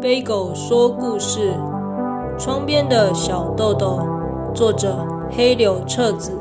背狗说故事窗边的小豆豆作者黑柳彻子。